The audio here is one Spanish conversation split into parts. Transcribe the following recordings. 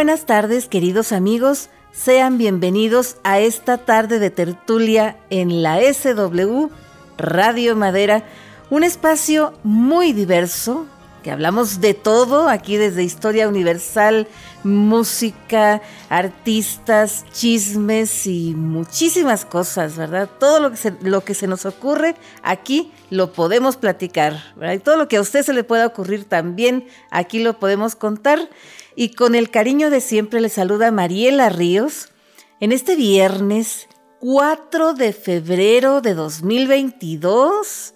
Buenas tardes, queridos amigos. Sean bienvenidos a esta tarde de tertulia en la SW Radio Madera, un espacio muy diverso que hablamos de todo aquí desde historia universal, música, artistas, chismes y muchísimas cosas, ¿verdad? Todo lo que se, lo que se nos ocurre aquí lo podemos platicar, ¿verdad? Y todo lo que a usted se le pueda ocurrir también aquí lo podemos contar. Y con el cariño de siempre le saluda Mariela Ríos en este viernes 4 de febrero de 2022.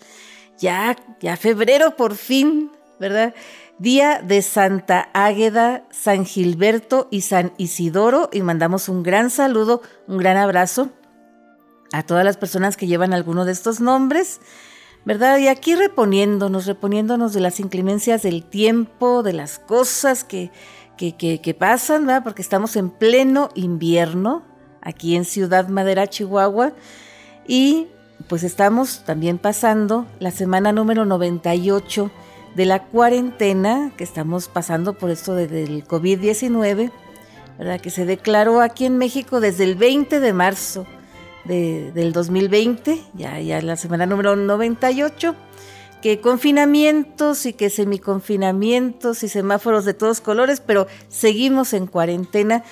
Ya, ya febrero por fin, ¿verdad? Día de Santa Águeda, San Gilberto y San Isidoro. Y mandamos un gran saludo, un gran abrazo a todas las personas que llevan alguno de estos nombres. ¿verdad? Y aquí reponiéndonos, reponiéndonos de las inclemencias del tiempo, de las cosas que, que, pasan, ¿verdad? Porque estamos en pleno invierno aquí en Ciudad Madera, Chihuahua, y pues estamos también pasando la semana número 98 de la cuarentena que estamos pasando por esto del COVID-19, ¿verdad? Que se declaró aquí en México desde el 20 de marzo del 2020, ya, ya la semana número 98 que confinamientos y que semiconfinamientos y semáforos de todos colores, pero seguimos en cuarentena.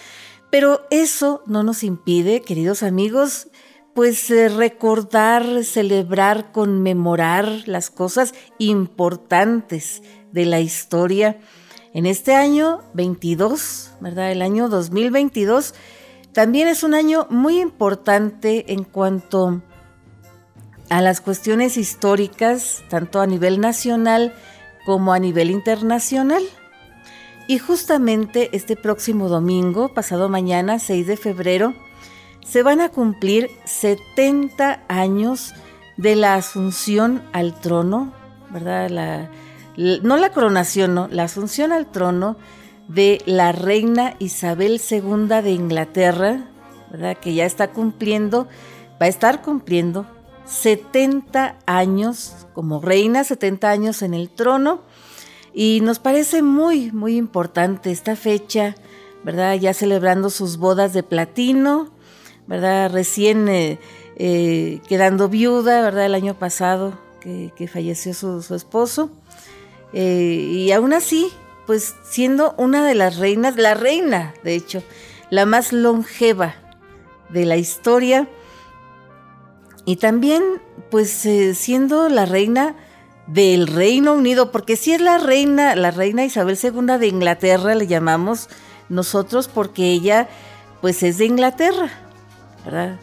Pero eso no nos impide, queridos amigos, pues eh, recordar, celebrar, conmemorar las cosas importantes de la historia. En este año 22, ¿verdad? El año 2022 también es un año muy importante en cuanto a las cuestiones históricas, tanto a nivel nacional como a nivel internacional. Y justamente este próximo domingo, pasado mañana, 6 de febrero, se van a cumplir 70 años de la asunción al trono, ¿verdad? La, no la coronación, no, la asunción al trono de la reina Isabel II de Inglaterra, ¿verdad? Que ya está cumpliendo, va a estar cumpliendo 70 años como reina, 70 años en el trono. Y nos parece muy, muy importante esta fecha, ¿verdad? Ya celebrando sus bodas de platino, ¿verdad? Recién eh, eh, quedando viuda, ¿verdad? El año pasado que, falleció su, esposo. Eh, y aún así, pues siendo una de las reinas, la reina, de hecho, la más longeva de la historia y también, pues, eh, siendo la reina del Reino Unido, porque si es la reina, la reina Isabel II de Inglaterra, le llamamos nosotros, porque ella, pues, es de Inglaterra, ¿verdad?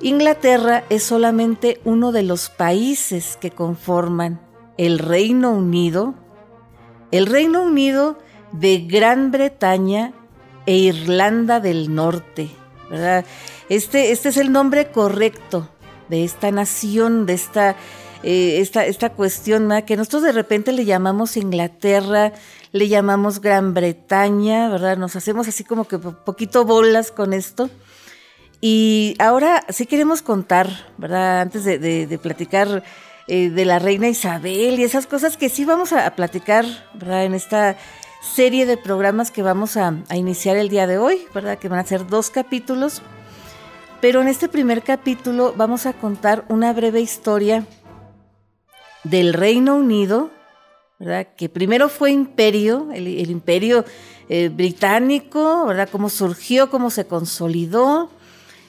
Inglaterra es solamente uno de los países que conforman el Reino Unido, el Reino Unido de Gran Bretaña e Irlanda del Norte, ¿verdad? Este, este es el nombre correcto de esta nación, de esta, eh, esta, esta cuestión que nosotros de repente le llamamos Inglaterra, le llamamos Gran Bretaña, ¿verdad? Nos hacemos así como que poquito bolas con esto. Y ahora sí queremos contar, ¿verdad? Antes de, platicar eh, de la reina Isabel y esas cosas que sí vamos a, platicar, ¿verdad? En esta serie de programas que vamos a, a, iniciar el día de hoy, ¿verdad? Que van a ser dos capítulos. Pero en este primer capítulo vamos a contar una breve historia del Reino Unido, ¿verdad? que primero fue imperio, el, imperio eh, británico, ¿verdad? cómo surgió, cómo se consolidó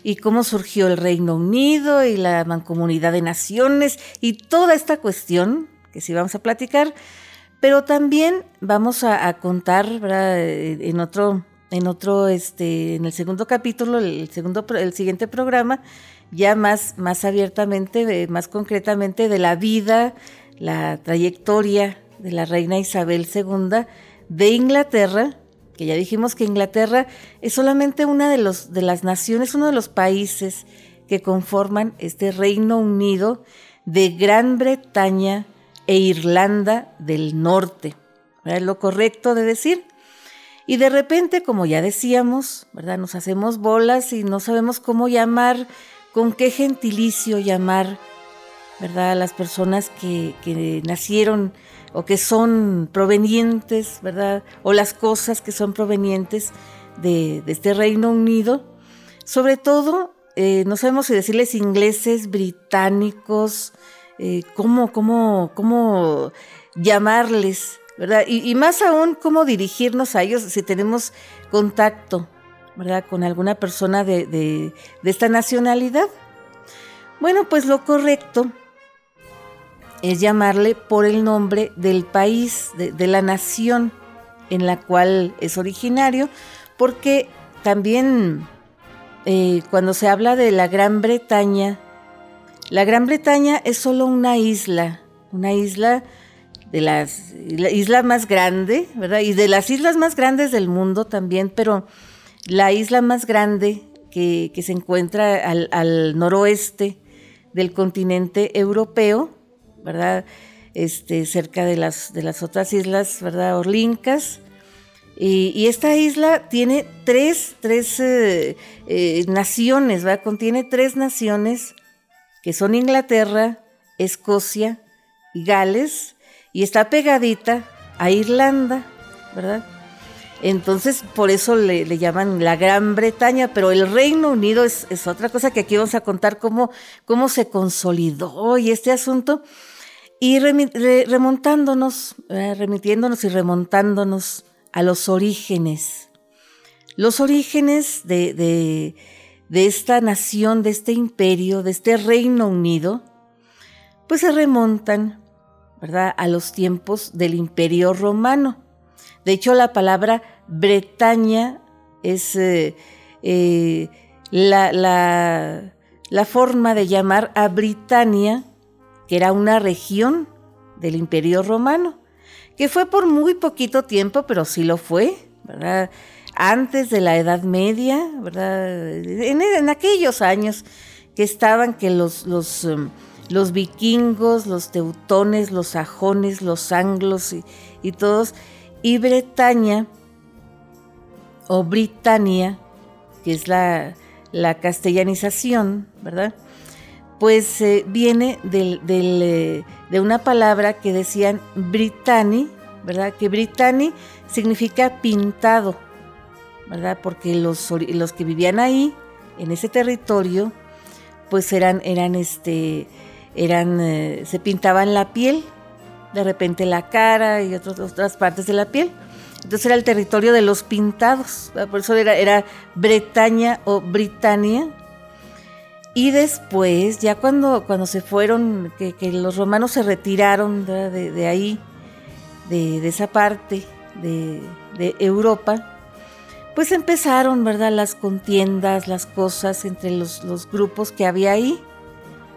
y cómo surgió el Reino Unido y la mancomunidad de naciones y toda esta cuestión que sí vamos a platicar, pero también vamos a, a contar ¿verdad? en otro en otro, este, en el segundo capítulo, el segundo, el siguiente programa, ya más, más abiertamente, más concretamente de la vida, la trayectoria de la reina Isabel II de Inglaterra, que ya dijimos que Inglaterra es solamente una de, los, de las naciones, uno de los países que conforman este Reino Unido de Gran Bretaña e Irlanda del Norte. ¿Es lo correcto de decir? Y de repente, como ya decíamos, ¿verdad? Nos hacemos bolas y no sabemos cómo llamar, con qué gentilicio llamar, ¿verdad? A las personas que, nacieron o que son provenientes, ¿verdad? O las cosas que son provenientes de, este Reino Unido. Sobre todo, eh, no sabemos si decirles ingleses, británicos, eh, cómo, cómo, cómo llamarles, ¿verdad? Y, más aún, cómo dirigirnos a ellos si tenemos contacto, ¿verdad? Con alguna persona de, esta nacionalidad. Bueno, pues lo correcto es llamarle por el nombre del país, de, la nación en la cual es originario, porque también eh, cuando se habla de la Gran Bretaña, la Gran Bretaña es solo una isla, una isla de las la isla más grande, ¿verdad? Y de las islas más grandes del mundo también, pero la isla más grande que, se encuentra al, al noroeste del continente europeo, ¿verdad? Este, cerca de las, de las otras islas, ¿verdad? Orlincas. Y, esta isla tiene tres, tres eh, eh, naciones, ¿verdad? Contiene tres naciones que son Inglaterra, Escocia y Gales, y está pegadita a Irlanda, ¿verdad? Entonces, por eso le, llaman la Gran Bretaña, pero el Reino Unido es, otra cosa que aquí vamos a contar cómo, cómo se consolidó y este asunto. Y remontándonos, remitiéndonos y remontándonos a los orígenes. Los orígenes de, de, de esta nación, de este imperio, de este Reino Unido, pues se remontan, ¿verdad?, a los tiempos del Imperio Romano. De hecho, la palabra Bretaña es eh, eh, la, forma de llamar a Britania, que era una región del Imperio Romano, que fue por muy poquito tiempo, pero sí lo fue, ¿verdad? Antes de la Edad Media, ¿verdad? En, aquellos años que estaban que los, um, los vikingos, los teutones, los sajones, los anglos y, todos y Bretaña o Britania, que es la, castellanización, ¿verdad? Pues eh, viene eh, de una palabra que decían Britanni, ¿verdad? Que Britanni significa pintado, ¿verdad? Porque los, los que vivían ahí, en ese territorio, pues eran, eran, este, eran, eh, se pintaban la piel, de repente la cara y otras partes de la piel. Entonces era el territorio de los pintados, por eso era, era Bretaña o Britania. Y después, ya cuando, cuando se fueron, que, los romanos se retiraron de, ahí, de, esa parte de, Europa, pues empezaron, ¿verdad? Las contiendas, las cosas entre los, los grupos que había ahí,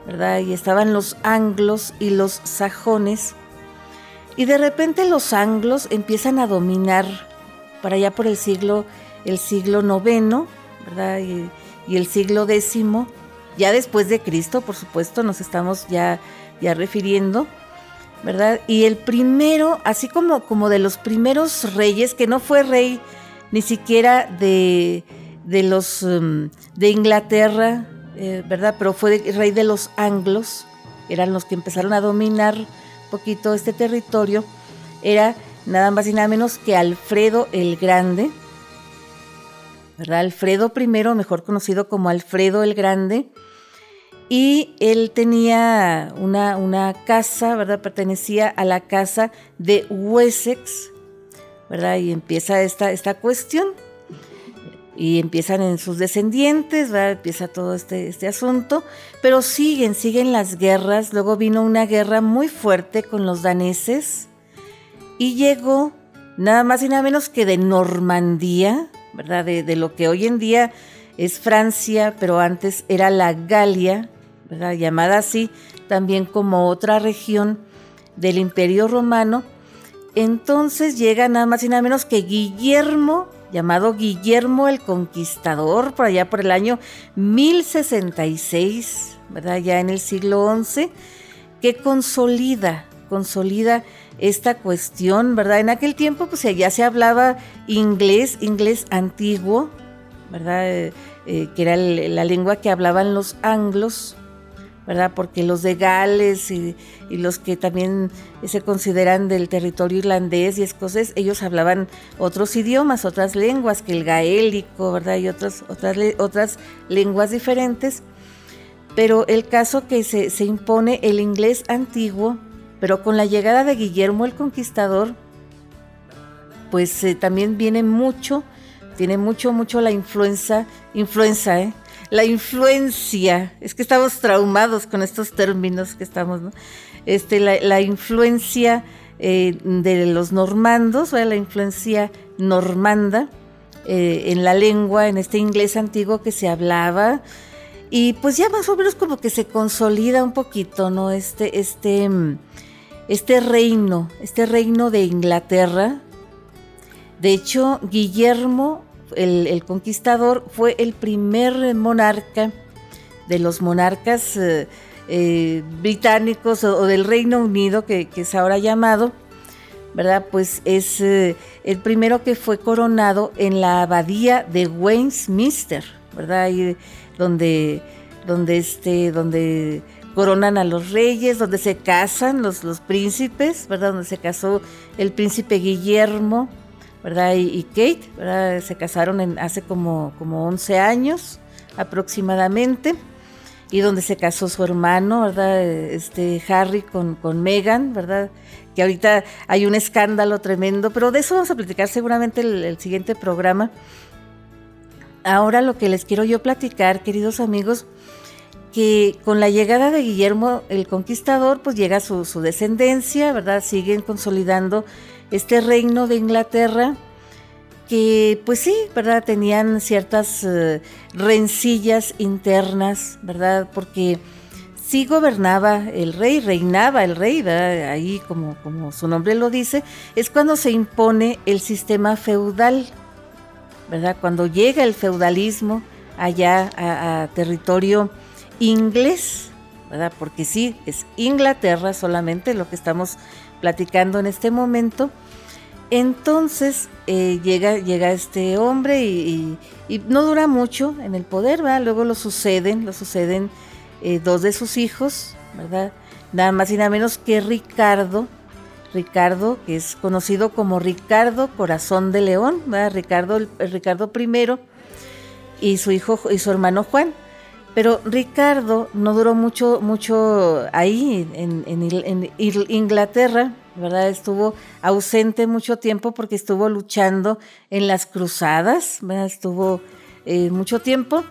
¿verdad? Y estaban los anglos y los sajones y de repente los anglos empiezan a dominar para allá por el siglo, el siglo IX. Y, el siglo X, ya después de Cristo, por supuesto, nos estamos ya, ya refiriendo, ¿verdad? Y el primero, así como, como de los primeros reyes, que no fue rey ni siquiera de, de los um, de Inglaterra, eh, ¿verdad? Pero fue rey de los anglos, eran los que empezaron a dominar poquito este territorio, era nada más y nada menos que Alfredo el Grande, ¿verdad? Alfredo I, mejor conocido como Alfredo el Grande, y él tenía una, una casa, ¿verdad? Pertenecía a la casa de Wessex, ¿verdad? Y empieza esta, esta cuestión y empiezan en sus descendientes, ¿verdad? empieza todo este, este asunto, pero siguen, siguen las guerras, luego vino una guerra muy fuerte con los daneses y llegó nada más y nada menos que de Normandía, ¿verdad? De, de lo que hoy en día es Francia, pero antes era la Galia, ¿verdad? llamada así también como otra región del Imperio Romano. Entonces llega nada más y nada menos que Guillermo llamado Guillermo el Conquistador, por allá por el año 1066, ¿verdad? Ya en el siglo XI, que consolida, consolida esta cuestión, ¿verdad? En aquel tiempo, pues ya se hablaba inglés, inglés antiguo, ¿verdad? Eh, eh, que era la lengua que hablaban los anglos, ¿verdad? Porque los de Gales y, los que también se consideran del territorio irlandés y escocés, ellos hablaban otros idiomas, otras lenguas, que el gaélico, ¿verdad? Y otras, otras, otras lenguas diferentes. Pero el caso que se, se impone el inglés antiguo, pero con la llegada de Guillermo el Conquistador, pues eh, también viene mucho, tiene mucho, mucho la influencia, influenza, ¿eh? La influencia, es que estamos traumados con estos términos que estamos, ¿no? Este, la, influencia eh, de los normandos, la influencia normanda eh, en la lengua, en este inglés antiguo que se hablaba, y pues ya más o menos como que se consolida un poquito, ¿no? Este, este, este reino, este reino de Inglaterra. De hecho, Guillermo el, conquistador fue el primer monarca de los monarcas eh, eh, británicos o, del Reino Unido, que, es ahora llamado, ¿verdad? Pues es eh, el primero que fue coronado en la abadía de Westminster, ¿verdad? Donde, donde, este, donde coronan a los reyes, donde se casan los, los príncipes, ¿verdad? Donde se casó el príncipe Guillermo ¿verdad? Y, Kate, ¿verdad? Se casaron hace como, como 11 años aproximadamente, y donde se casó su hermano, ¿verdad? Este Harry con, con Meghan, ¿verdad? Que ahorita hay un escándalo tremendo, pero de eso vamos a platicar seguramente el, el siguiente programa. Ahora lo que les quiero yo platicar, queridos amigos, que con la llegada de Guillermo el Conquistador, pues llega su, su descendencia, ¿verdad? Siguen consolidando este reino de Inglaterra que pues sí, ¿verdad? Tenían ciertas eh, rencillas internas, ¿verdad? Porque sí gobernaba el rey, reinaba el rey, ¿verdad? Ahí como, como su nombre lo dice, es cuando se impone el sistema feudal, ¿verdad? Cuando llega el feudalismo allá a, a territorio inglés, ¿verdad? Porque sí, es Inglaterra solamente lo que estamos platicando en este momento. Entonces eh, llega, llega este hombre y, no dura mucho en el poder, ¿verdad? Luego lo suceden, lo suceden eh, dos de sus hijos, ¿verdad? Nada más y nada menos que Ricardo, Ricardo, que es conocido como Ricardo Corazón de León, ¿verdad? Ricardo, Ricardo I y su hijo y su hermano Juan. Pero Ricardo no duró mucho, mucho ahí en, en Inglaterra, ¿verdad? Estuvo ausente mucho tiempo porque estuvo luchando en las cruzadas, ¿verdad? Estuvo eh, mucho tiempo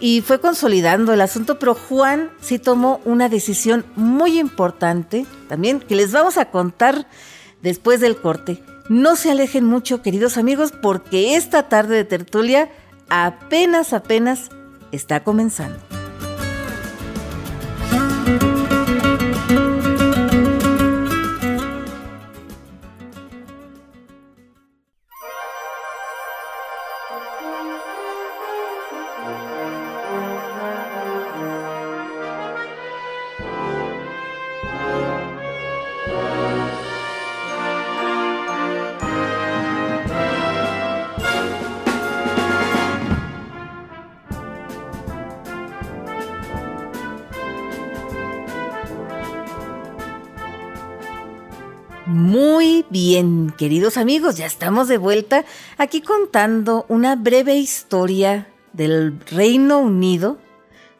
y fue consolidando el asunto, pero Juan sí tomó una decisión muy importante también que les vamos a contar después del corte. No se alejen mucho, queridos amigos, porque esta tarde de tertulia apenas, apenas está comenzando. Queridos amigos, ya estamos de vuelta aquí contando una breve historia del Reino Unido,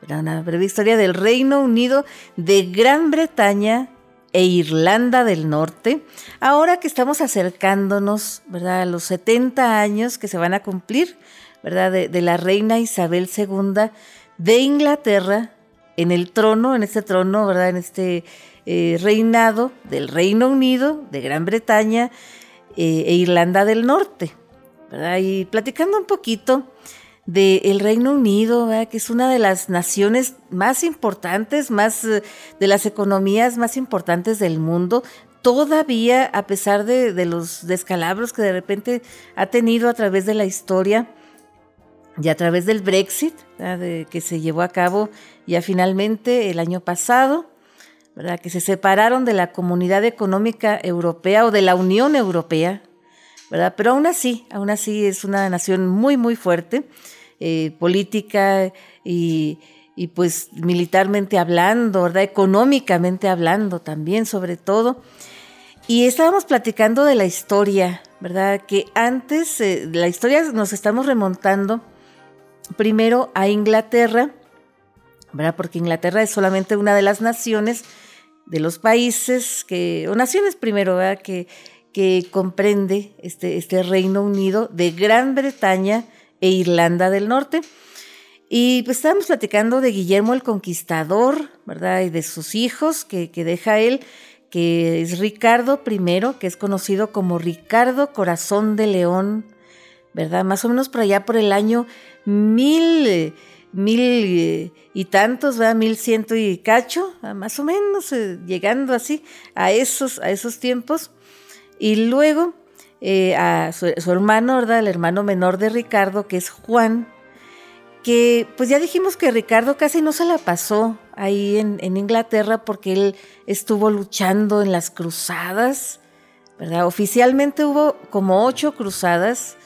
una breve historia del Reino Unido de Gran Bretaña e Irlanda del Norte, ahora que estamos acercándonos, ¿verdad?, a los 70 años que se van a cumplir, ¿verdad?, de, la reina Isabel II de Inglaterra en el trono, en este trono, ¿verdad?, en este eh, reinado del Reino Unido, de Gran Bretaña eh, e Irlanda del Norte. Y platicando un poquito del Reino Unido, que es una de las naciones más importantes, más eh, de las economías más importantes del mundo, todavía, a pesar de, los descalabros que de repente ha tenido a través de la historia y a través del Brexit, que se llevó a cabo ya finalmente el año pasado, que se separaron de la Comunidad Económica Europea o de la Unión Europea, ¿verdad? Pero aún así, aún así es una nación muy, muy fuerte, eh, política y, y pues militarmente hablando, ¿verdad? Económicamente hablando también, sobre todo. Y estábamos platicando de la historia, ¿verdad? Que antes, eh, la historia nos estamos remontando primero a Inglaterra, ¿verdad? Porque Inglaterra es solamente una de las naciones, de los países que, o naciones primero, ¿verdad? Que, que comprende este, este Reino Unido de Gran Bretaña e Irlanda del Norte. Y pues estábamos platicando de Guillermo el Conquistador, ¿verdad? Y de sus hijos que, que deja él, que es Ricardo I, que es conocido como Ricardo Corazón de León, ¿verdad? Más o menos por allá por el año mil, mil y tantos, ¿verdad? Mil ciento y cacho, más o menos, eh, llegando así a esos, a esos tiempos. Y luego eh, a su, hermano, ¿verdad? El hermano menor de Ricardo, que es Juan, que pues ya dijimos que Ricardo casi no se la pasó ahí en, en, Inglaterra porque él estuvo luchando en las cruzadas, ¿verdad? Oficialmente hubo como ocho cruzadas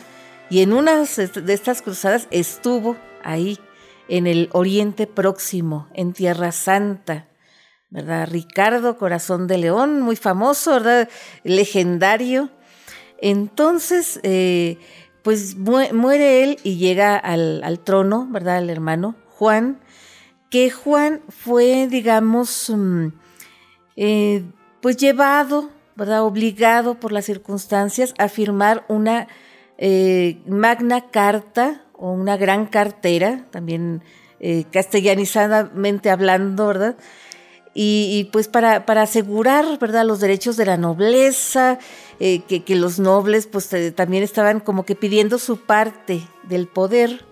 y en una de estas cruzadas estuvo ahí en el Oriente Próximo, en Tierra Santa. ¿verdad? Ricardo Corazón de León, muy famoso, ¿verdad? Legendario. Entonces, eh, pues muere él y llega al, trono, ¿verdad? El hermano Juan, que Juan fue, digamos, mm, eh, pues llevado, ¿verdad? Obligado por las circunstancias a firmar una eh, magna carta o una gran cartera, también castellanizadamente hablando, ¿verdad? y, pues para, para, asegurar, ¿verdad?, los derechos de la nobleza, eh, que, los nobles pues eh, también estaban como que pidiendo su parte del poder.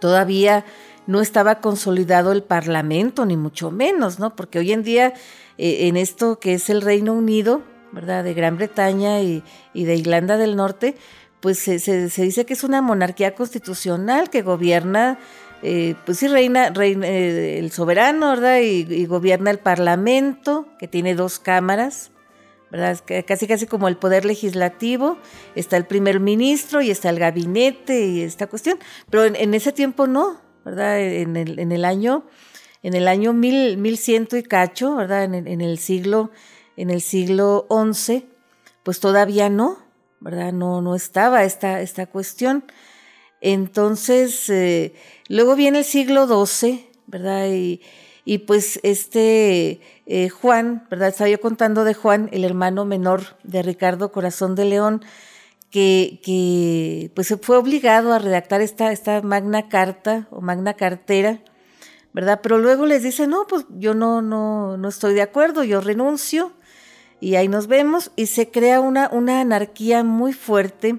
Todavía no estaba consolidado el parlamento, ni mucho menos, ¿no? Porque hoy en día, eh, en esto que es el Reino Unido, ¿verdad?, de Gran Bretaña y de Irlanda del Norte, pues se, se, dice que es una monarquía constitucional que gobierna eh, pues sí reina, reina eh, el soberano, ¿verdad? Y, gobierna el parlamento, que tiene dos cámaras, ¿verdad? Casi casi como el poder legislativo, está el primer ministro y está el gabinete y esta cuestión, pero en, ese tiempo no, ¿verdad? En el, en el año, en el año mil, mil ciento y cacho, ¿verdad? En, en el siglo, en el siglo XI, pues todavía no, ¿verdad? No, no estaba esta, esta cuestión. Entonces, eh, luego viene el siglo XII, ¿verdad? Y, y pues este eh, Juan, ¿verdad? Estaba yo contando de Juan, el hermano menor de Ricardo Corazón de León, que, que pues fue obligado a redactar esta, esta magna carta o magna cartera, ¿verdad? Pero luego les dice, no, pues yo no, no, no estoy de acuerdo, yo renuncio y ahí nos vemos y se crea una, una anarquía muy fuerte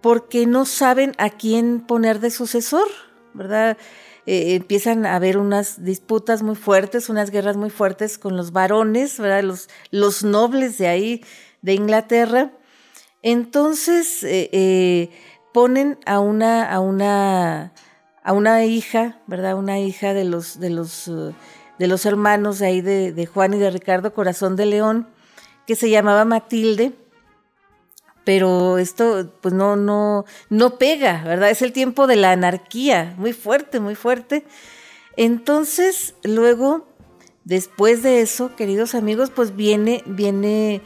porque no saben a quién poner de sucesor, ¿verdad? Eh, empiezan a haber unas disputas muy fuertes, unas guerras muy fuertes con los varones, ¿verdad? Los, los nobles de ahí, de Inglaterra. Entonces eh, eh, ponen a una, a una, a una hija, ¿verdad? Una hija de los, de los, de los hermanos de ahí de, de Juan y de Ricardo Corazón de León, que se llamaba Matilde pero esto pues no, no, no pega, ¿verdad? Es el tiempo de la anarquía, muy fuerte, muy fuerte. Entonces, luego, después de eso, queridos amigos, pues viene, viene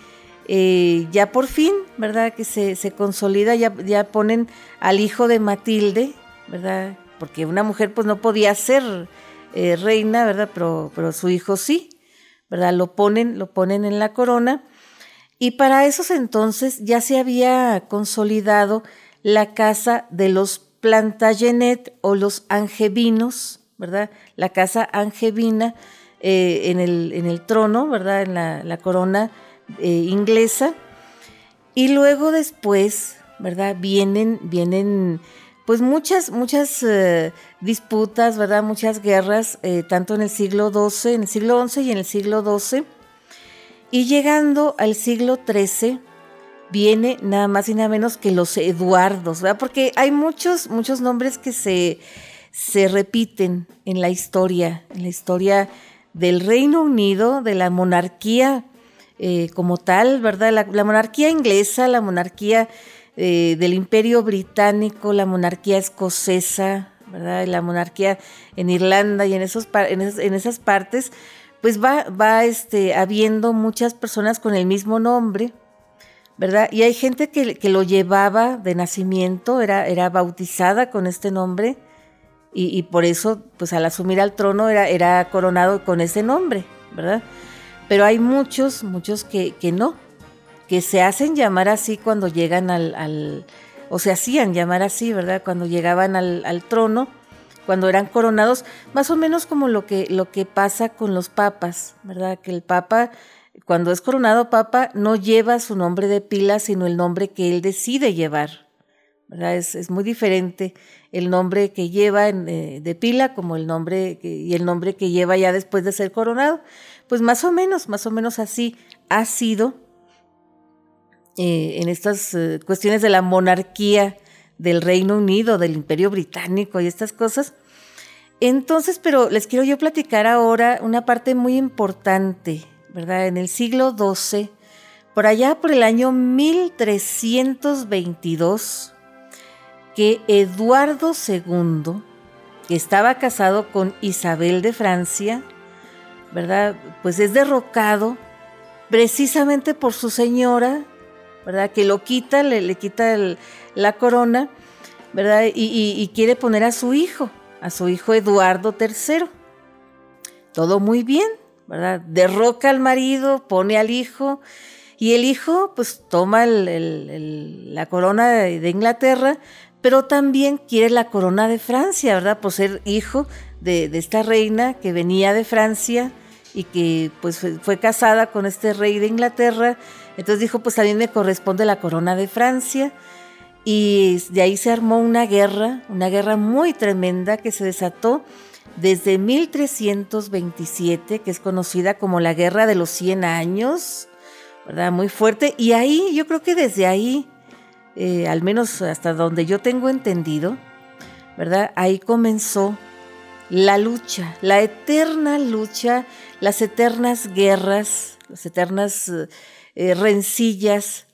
eh, ya por fin, ¿verdad? Que se, se consolida, ya, ya ponen al hijo de Matilde, ¿verdad? Porque una mujer pues no podía ser eh, reina, ¿verdad? Pero, pero su hijo sí, Lo ponen, lo ponen en la corona y para esos entonces ya se había consolidado la casa de los Plantagenet o los Angevinos, ¿verdad? La casa angevina eh, en, el, en, el, trono, ¿verdad? En la, corona eh, inglesa. Y luego después, ¿verdad? Vienen, vienen pues muchas, muchas eh, disputas, ¿verdad? Muchas guerras, tanto en el siglo XII, en el siglo XI y en el siglo XII y llegando al siglo XIII, viene nada más y nada menos que los Eduardos, ¿verdad? Porque hay muchos, muchos nombres que se, se repiten en la historia, en la historia del Reino Unido, de la monarquía eh, como tal, ¿verdad? La, monarquía inglesa, la monarquía eh, del Imperio Británico, la monarquía escocesa, ¿verdad? La monarquía en Irlanda y en, esos, en, esas partes, pues va, va este, habiendo muchas personas con el mismo nombre, ¿verdad? Y hay gente que, que lo llevaba de nacimiento, era, era bautizada con este nombre, y, y, por eso, pues al asumir al trono era, era coronado con ese nombre, ¿verdad? Pero hay muchos, muchos que, que no, que se hacen llamar así cuando llegan al, o se hacían llamar así, ¿verdad? Cuando llegaban al, al, trono, cuando eran coronados, más o menos como lo que, lo que pasa con los papas, ¿verdad? Que el papa, cuando es coronado papa, no lleva su nombre de pila, sino el nombre que él decide llevar. Es, muy diferente el nombre que lleva eh, de pila como el nombre y el nombre que lleva ya después de ser coronado. Pues más o menos, más o menos así ha sido eh, en estas eh, cuestiones de la monarquía del Reino Unido, del Imperio Británico y estas cosas. Entonces, pero les quiero yo platicar ahora una parte muy importante, ¿verdad? En el siglo XII, por allá por el año 1322, que Eduardo II, que estaba casado con Isabel de Francia, ¿verdad? Pues es derrocado precisamente por su señora, ¿verdad? Que lo quita, le, quita la corona, ¿verdad? Y, quiere poner a su hijo, a su hijo Eduardo III. Todo muy bien, ¿verdad? Derroca al marido, pone al hijo, y el hijo pues toma la corona de Inglaterra, pero también quiere la corona de Francia, ¿verdad? Por ser hijo de, esta reina que venía de Francia y que pues fue, casada con este rey de Inglaterra. Entonces dijo, pues también me corresponde la corona de Francia. Y de ahí se armó una guerra, una guerra muy tremenda que se desató desde 1327, que es conocida como la Guerra de los 100 Años, ¿verdad? Muy fuerte. Y ahí, yo creo que desde ahí eh, al menos hasta donde yo tengo entendido, ¿verdad? Ahí comenzó la lucha, la eterna lucha, las eternas guerras, las eternas eh, rencillas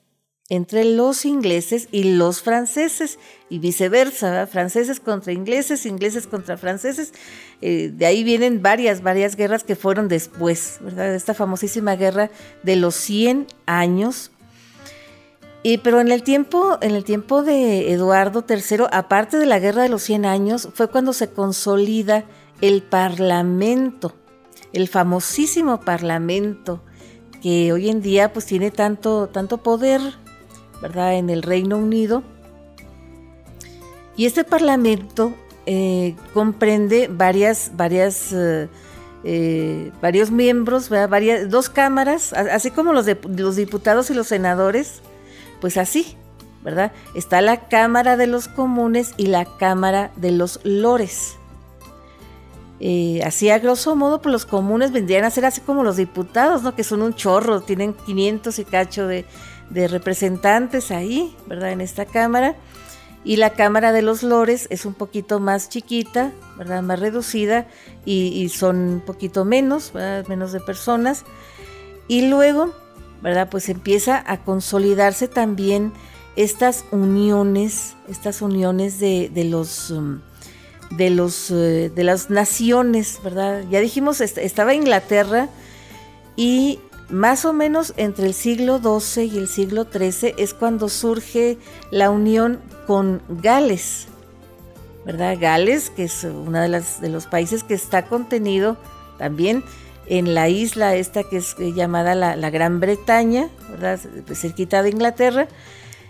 entre los ingleses y los franceses y viceversa, franceses contra ingleses, ingleses contra franceses. Eh, de ahí vienen varias, varias guerras que fueron después, ¿verdad? Esta famosísima guerra de los 100 años pero en el tiempo, en el tiempo de Eduardo III, aparte de la Guerra de los 100 años, fue cuando se consolida el Parlamento, el famosísimo Parlamento, que hoy en día pues tiene tanto, tanto poder, ¿verdad? En el Reino Unido. Y este Parlamento eh, comprende varias, varias, eh, eh, varios miembros, varias, dos cámaras, así como los, los diputados y los senadores, pues así, ¿verdad? Está la Cámara de los Comunes y la Cámara de los Lores. Así a grosso modo, pues los comunes vendrían a ser así como los diputados, ¿no? Que son un chorro, tienen 500 y cacho de, representantes ahí, ¿verdad? En esta Cámara. Y la Cámara de los Lores es un poquito más chiquita, ¿verdad? Más reducida y, y son un poquito menos, ¿verdad? Menos de personas. Y luego ¿verdad? Pues empieza a consolidarse también estas uniones, estas uniones de, los... Um, de, los, eh, de las naciones, ¿verdad? Ya dijimos, estaba Inglaterra y más o menos entre el siglo XII y el siglo XIII es cuando surge la unión con Gales, ¿verdad? Gales, que es uno de, las, de los países que está contenido también en la isla esta que es eh, llamada la, Gran Bretaña, ¿verdad? cerquita de Inglaterra,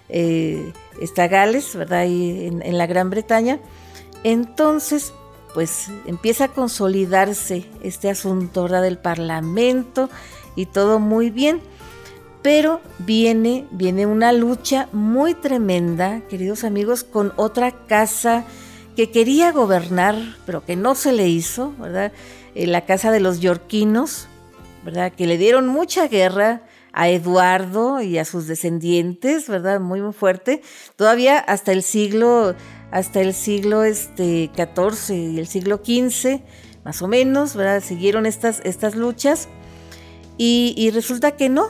eh, está Gales, ¿verdad? Ahí en, la Gran Bretaña. Entonces, pues empieza a consolidarse este asunto ¿verdad? del Parlamento y todo muy bien. Pero viene, viene una lucha muy tremenda, queridos amigos, con otra casa que quería gobernar, pero que no se le hizo, ¿verdad? En la casa de los yorquinos, ¿verdad? Que le dieron mucha guerra a Eduardo y a sus descendientes, ¿verdad? Muy, muy fuerte. Todavía hasta el siglo, hasta el siglo este, XIV y el siglo XV, más o menos, ¿verdad? Siguieron estas, estas luchas. Y, resulta que no,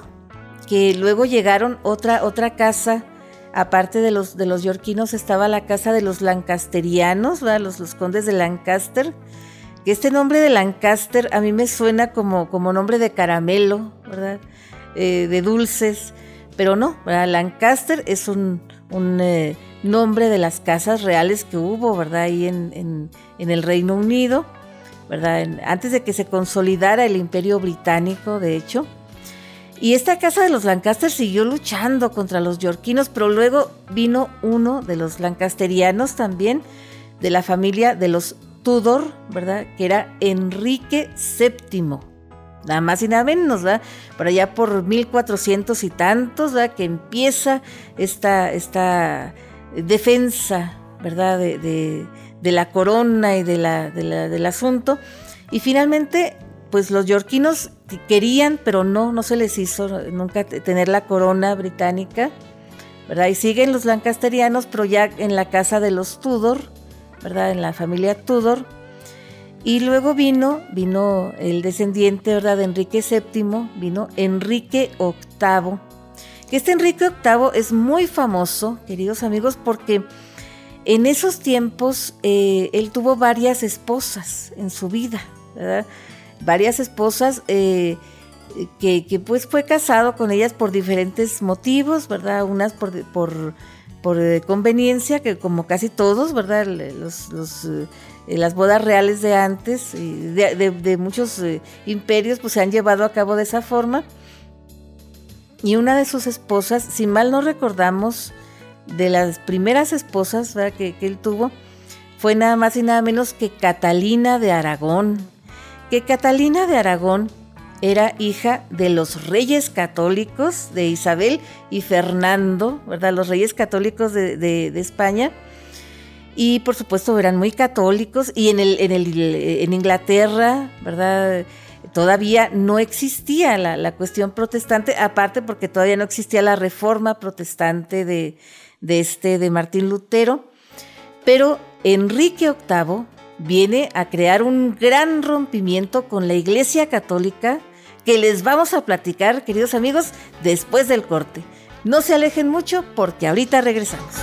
que luego llegaron otra, otra casa aparte de los, de los yorquinos, estaba la casa de los lancasterianos, Los, los condes de Lancaster. Que este nombre de Lancaster a mí me suena como, como nombre de caramelo, ¿verdad? Eh, de dulces, pero no, Lancaster es un, eh, nombre de las casas reales que hubo, ¿verdad? Ahí en, en, el Reino Unido, ¿verdad? antes de que se consolidara el imperio británico, de hecho. Y esta casa de los Lancaster siguió luchando contra los yorquinos, pero luego vino uno de los lancasterianos también, de la familia de los Tudor, ¿verdad? Que era Enrique VII. Nada más y nada menos, ¿verdad? Por allá por 1400 y tantos, ¿verdad? Que empieza esta, esta defensa, ¿verdad? De, la corona y de la, del asunto. Y finalmente, pues los yorquinos querían, pero no, no se les hizo nunca tener la corona británica, ¿verdad? Y siguen los lancasterianos, pero ya en la casa de los Tudor, ¿verdad? En la familia Tudor. Y luego vino, vino el descendiente, ¿verdad? De Enrique VII, vino Enrique VIII. Este Enrique VIII es muy famoso, queridos amigos, porque en esos tiempos eh, él tuvo varias esposas en su vida, ¿verdad? varias esposas eh, que, pues fue casado con ellas por diferentes motivos, ¿verdad? Unas por, por, por eh, conveniencia, que como casi todos, ¿verdad? Los, las bodas reales de antes, de, muchos imperios, pues se han llevado a cabo de esa forma. Y una de sus esposas, si mal no recordamos, de las primeras esposas que, que él tuvo, fue nada más y nada menos que Catalina de Aragón que Catalina de Aragón era hija de los reyes católicos de Isabel y Fernando, ¿verdad? Los reyes católicos de, España. Y por supuesto eran muy católicos y en, el, en, el, en Inglaterra, ¿verdad? Todavía no existía la, la, cuestión protestante, aparte porque todavía no existía la reforma protestante de, de, este, de Martín Lutero. Pero Enrique VIII viene a crear un gran rompimiento con la Iglesia Católica que les vamos a platicar, queridos amigos, después del corte. No se alejen mucho porque ahorita regresamos.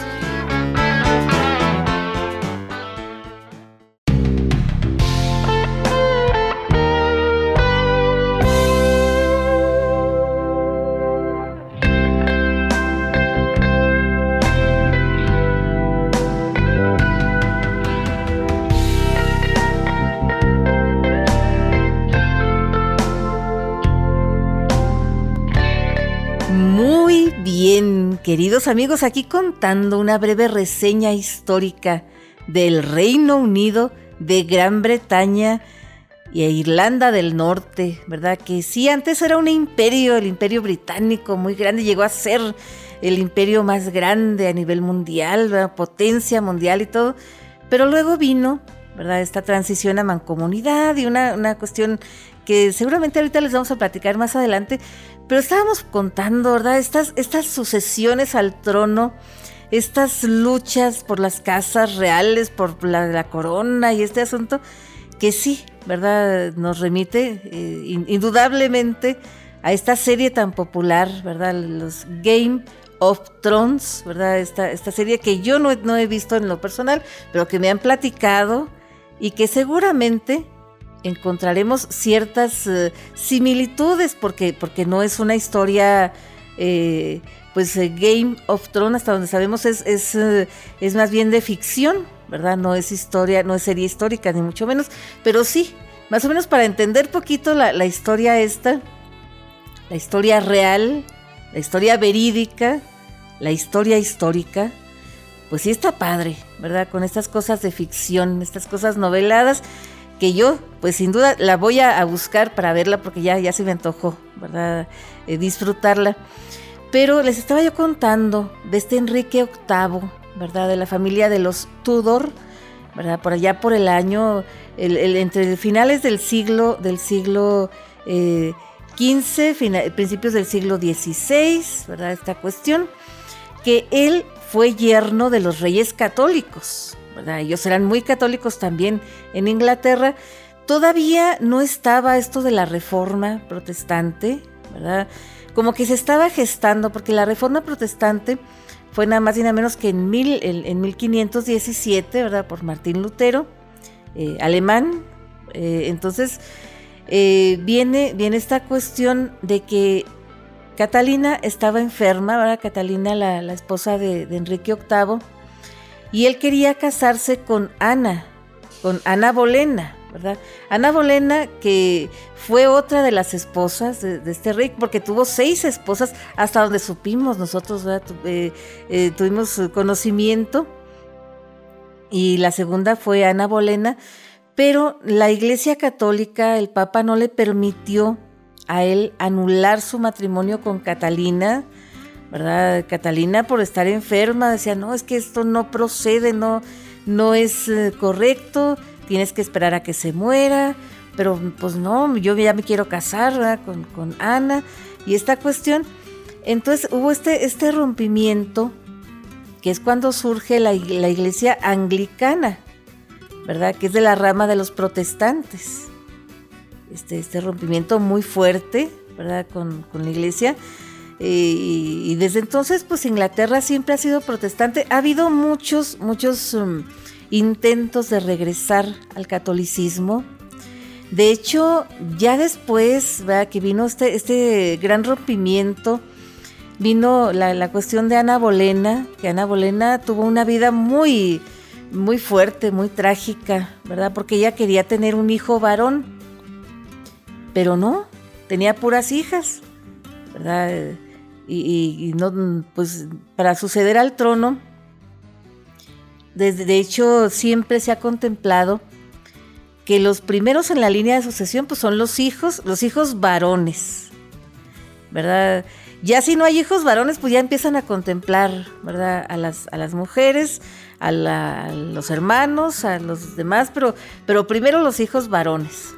Queridos amigos, aquí contando una breve reseña histórica del Reino Unido, de Gran Bretaña y Irlanda del Norte, ¿verdad? Que sí, antes era un imperio, el imperio británico muy grande, llegó a ser el imperio más grande a nivel mundial, potencia mundial y todo, pero luego vino, ¿verdad? Esta transición a mancomunidad y una, una cuestión que seguramente ahorita les vamos a platicar más adelante, pero estábamos contando, ¿verdad? Estas, sucesiones al trono, estas luchas por las casas reales, por la, corona y este asunto, que sí, ¿verdad? Nos remite eh, indudablemente a esta serie tan popular, ¿verdad? Los Game of Thrones, ¿verdad? Esta, serie que yo no he visto en lo personal, pero que me han platicado y que seguramente encontraremos ciertas eh, similitudes porque, porque no es una historia, eh, pues eh, Game of Thrones, hasta donde sabemos, es, es, es, más bien de ficción, ¿verdad? No es historia, no es serie histórica, ni mucho menos, pero sí, más o menos para entender poquito la, la historia esta, la historia real, la historia verídica, la historia histórica, pues sí está padre, ¿verdad? Con estas cosas de ficción, estas cosas noveladas que yo, pues sin duda, la voy a, buscar para verla porque ya, ya se me antojó, ¿verdad? Eh, disfrutarla. Pero les estaba yo contando de este Enrique VIII, ¿verdad? De la familia de los Tudor, ¿verdad? Por allá por el año, el, entre finales del siglo, del siglo eh, XV, principios del siglo XVI, ¿verdad? Esta cuestión, que él fue yerno de los reyes católicos, ellos eran muy católicos también en Inglaterra. Todavía no estaba esto de la reforma protestante, ¿verdad? Como que se estaba gestando, porque la reforma protestante fue nada más y nada menos que en, mil, en, 1517, ¿verdad? Por Martín Lutero, eh, alemán. Eh, entonces, eh, viene, viene esta cuestión de que Catalina estaba enferma, ¿verdad? Catalina, la, la esposa de, de, Enrique VIII, y él quería casarse con Ana, con Ana Bolena, ¿verdad? Ana Bolena, que fue otra de las esposas de, este rey, porque tuvo seis esposas, hasta donde supimos nosotros, eh, eh, tuvimos conocimiento, y la segunda fue Ana Bolena, pero la Iglesia Católica, el Papa no le permitió a él anular su matrimonio con Catalina, ¿verdad? Catalina por estar enferma decía, no, es que esto no procede, no, no es eh, correcto, tienes que esperar a que se muera, pero pues no, yo ya me quiero casar con, Ana y esta cuestión. Entonces hubo este, este rompimiento, que es cuando surge la, iglesia anglicana, ¿verdad? Que es de la rama de los protestantes. Este, este rompimiento muy fuerte, ¿verdad? Con, la iglesia. Y, desde entonces, pues Inglaterra siempre ha sido protestante. Ha habido muchos, muchos... Um, intentos de regresar al catolicismo. De hecho, ya después que vino este, este gran rompimiento, vino la, cuestión de Ana Bolena, que Ana Bolena tuvo una vida muy, muy fuerte, muy trágica, ¿verdad? Porque ella quería tener un hijo varón, pero no, tenía puras hijas, ¿verdad? Y, no, pues para suceder al trono, de hecho, siempre se ha contemplado que los primeros en la línea de sucesión pues, son los hijos, los hijos varones, ¿verdad? Ya si no hay hijos varones, pues ya empiezan a contemplar, ¿verdad? A las, a las mujeres, a, los hermanos, a los demás, pero, pero primero los hijos varones.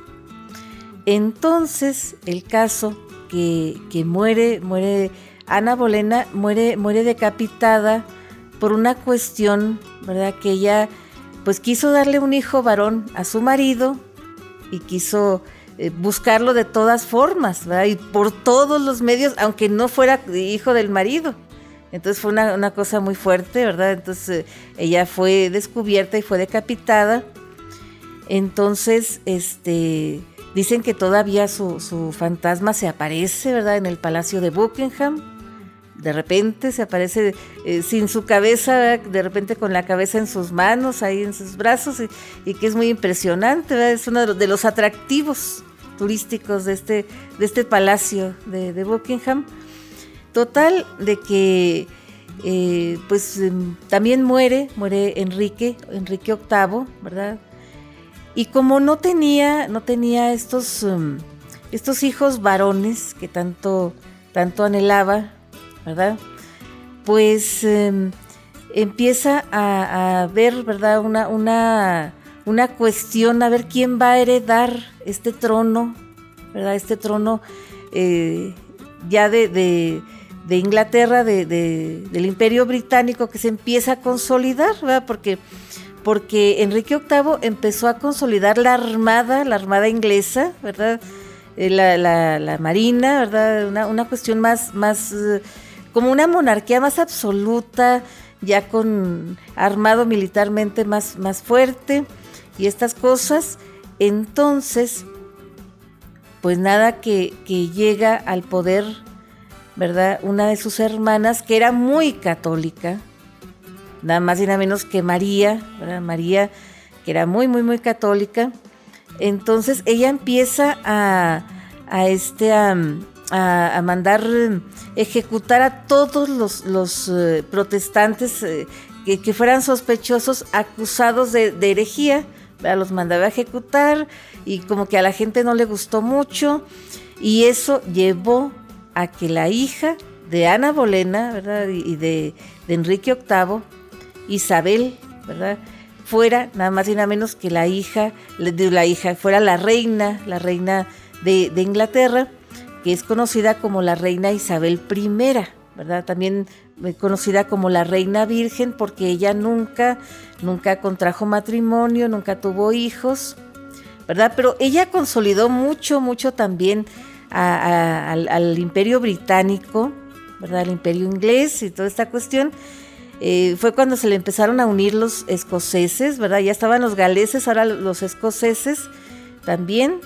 Entonces, el caso que, que muere, muere Ana Bolena, muere, muere decapitada por una cuestión, ¿verdad? Que ella pues quiso darle un hijo varón a su marido y quiso eh, buscarlo de todas formas, ¿verdad? Y por todos los medios, aunque no fuera hijo del marido. Entonces fue una, cosa muy fuerte, ¿verdad? Entonces eh, ella fue descubierta y fue decapitada. Entonces, este, dicen que todavía su, su fantasma se aparece, ¿verdad? En el Palacio de Buckingham de repente se aparece eh, sin su cabeza, de repente con la cabeza en sus manos, ahí en sus brazos, y, que es muy impresionante, es uno de los, atractivos turísticos de este, de este palacio de, Buckingham. Total, de que eh, pues em, también muere, muere Enrique, Enrique VIII, ¿verdad? Y como no tenía, no tenía estos, em, estos hijos varones que tanto, tanto anhelaba, ¿verdad? Pues em, empieza a, ver, ¿verdad? Una, una, una cuestión, a ver quién va a heredar este trono, ¿verdad? Este trono eh, ya de, Inglaterra, del Imperio Británico, que se empieza a consolidar, ¿verdad? Porque, porque Enrique VIII empezó a consolidar la armada, la armada inglesa, ¿verdad? Eh, la, la, marina, ¿verdad? Una, una cuestión más, más como una monarquía más absoluta, ya con armado militarmente más, más fuerte y estas cosas. Entonces, pues nada que, llega al poder, ¿verdad? Una de sus hermanas que era muy católica, nada más y nada menos que María, ¿verdad? María, que era muy, muy, muy católica. Entonces ella empieza a, este, a, a, mandar ejecutar a todos los, eh, protestantes eh, que, fueran sospechosos acusados de, herejía, los mandaba a ejecutar y como que a la gente no le gustó mucho y eso llevó a que la hija de Ana Bolena ¿verdad? y de, Enrique VIII, Isabel, ¿verdad? fuera nada más y nada menos que la hija, la hija, fuera la reina, la reina de, de Inglaterra, que es conocida como la reina Isabel I, ¿verdad? También eh, conocida como la reina virgen porque ella nunca, nunca contrajo matrimonio, nunca tuvo hijos, ¿verdad? Pero ella consolidó mucho, mucho también al, imperio británico, ¿verdad? Al imperio inglés y toda esta cuestión. eh, fue cuando se le empezaron a unir los escoceses, ¿verdad? Ya estaban los galeses, ahora los escoceses también,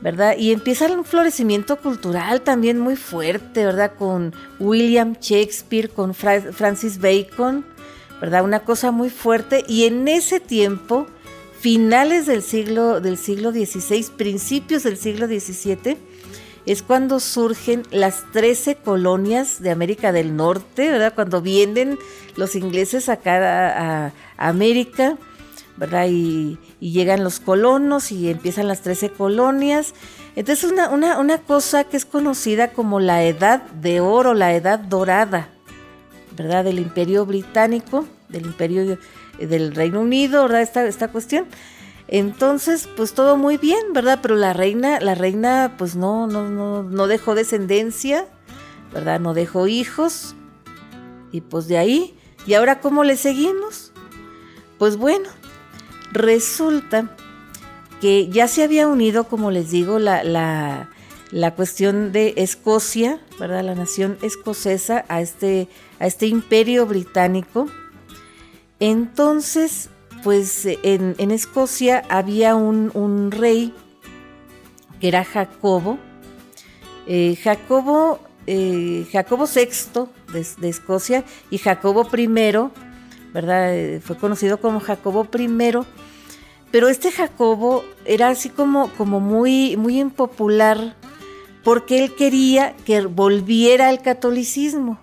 ¿verdad? Y empieza un florecimiento cultural también muy fuerte, ¿verdad? Con William Shakespeare, con Francis Bacon, ¿verdad? Una cosa muy fuerte. Y en ese tiempo, finales del siglo, del siglo XVI, principios del siglo XVII, es cuando surgen las 13 colonias de América del Norte, ¿verdad? Cuando vienen los ingleses acá a, América, ¿verdad? Y, llegan los colonos y empiezan las 13 colonias. Entonces una, una, una cosa que es conocida como la Edad de Oro, la Edad Dorada, ¿verdad? Del Imperio Británico, del Imperio del Reino Unido, ¿verdad? Esta, esta cuestión. Entonces, pues todo muy bien, ¿verdad? Pero la reina, la reina, pues no, no, no, no dejó descendencia, ¿verdad? No dejó hijos. Y pues de ahí, ¿y ahora cómo le seguimos? Pues bueno, resulta que ya se había unido, como les digo, la, la, la cuestión de Escocia, ¿verdad? La nación escocesa a este, a este imperio británico. Entonces, pues en, Escocia había un, rey que era Jacobo. Eh, Jacobo, eh, Jacobo VI de, Escocia y Jacobo I, ¿verdad? Eh, fue conocido como Jacobo I. Pero este Jacobo era así como, muy, impopular porque él quería que volviera al catolicismo.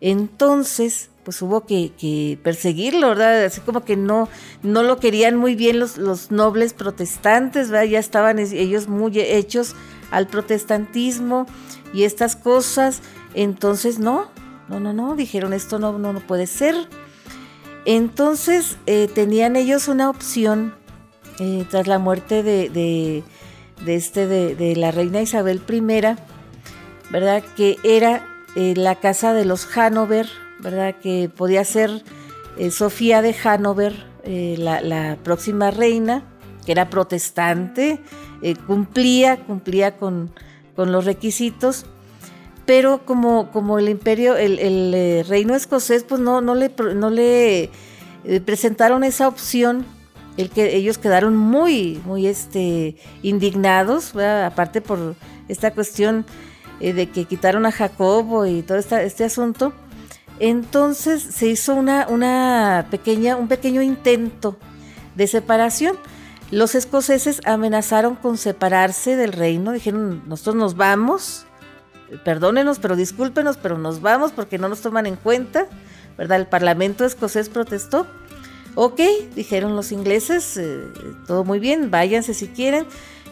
Entonces, pues hubo que, perseguirlo, ¿verdad? Así como que no, no lo querían muy bien los, nobles protestantes, ¿verdad? Ya estaban ellos muy hechos al protestantismo y estas cosas. Entonces, no, no, no, no, dijeron esto no puede ser. Entonces eh, tenían ellos una opción eh, tras la muerte de, este, de, la reina Isabel I, ¿verdad? Que era eh, la casa de los Hanover, ¿verdad? Que podía ser Sofía de Hanover, eh, la, próxima reina, que era protestante, cumplía, cumplía con, los requisitos, pero como, como el imperio, el, reino escocés, pues no, no le, no le presentaron esa opción, el que ellos quedaron muy, muy este, indignados, aparte por esta cuestión de que quitaron a Jacobo y todo este asunto, entonces se hizo una, una pequeña, un pequeño intento de separación. Los escoceses amenazaron con separarse del reino, dijeron, nosotros nos vamos, perdónenos, pero discúlpenos, pero nos vamos porque no nos toman en cuenta, ¿verdad? El parlamento escocés protestó. Ok, dijeron los ingleses, eh, todo muy bien, váyanse si quieren,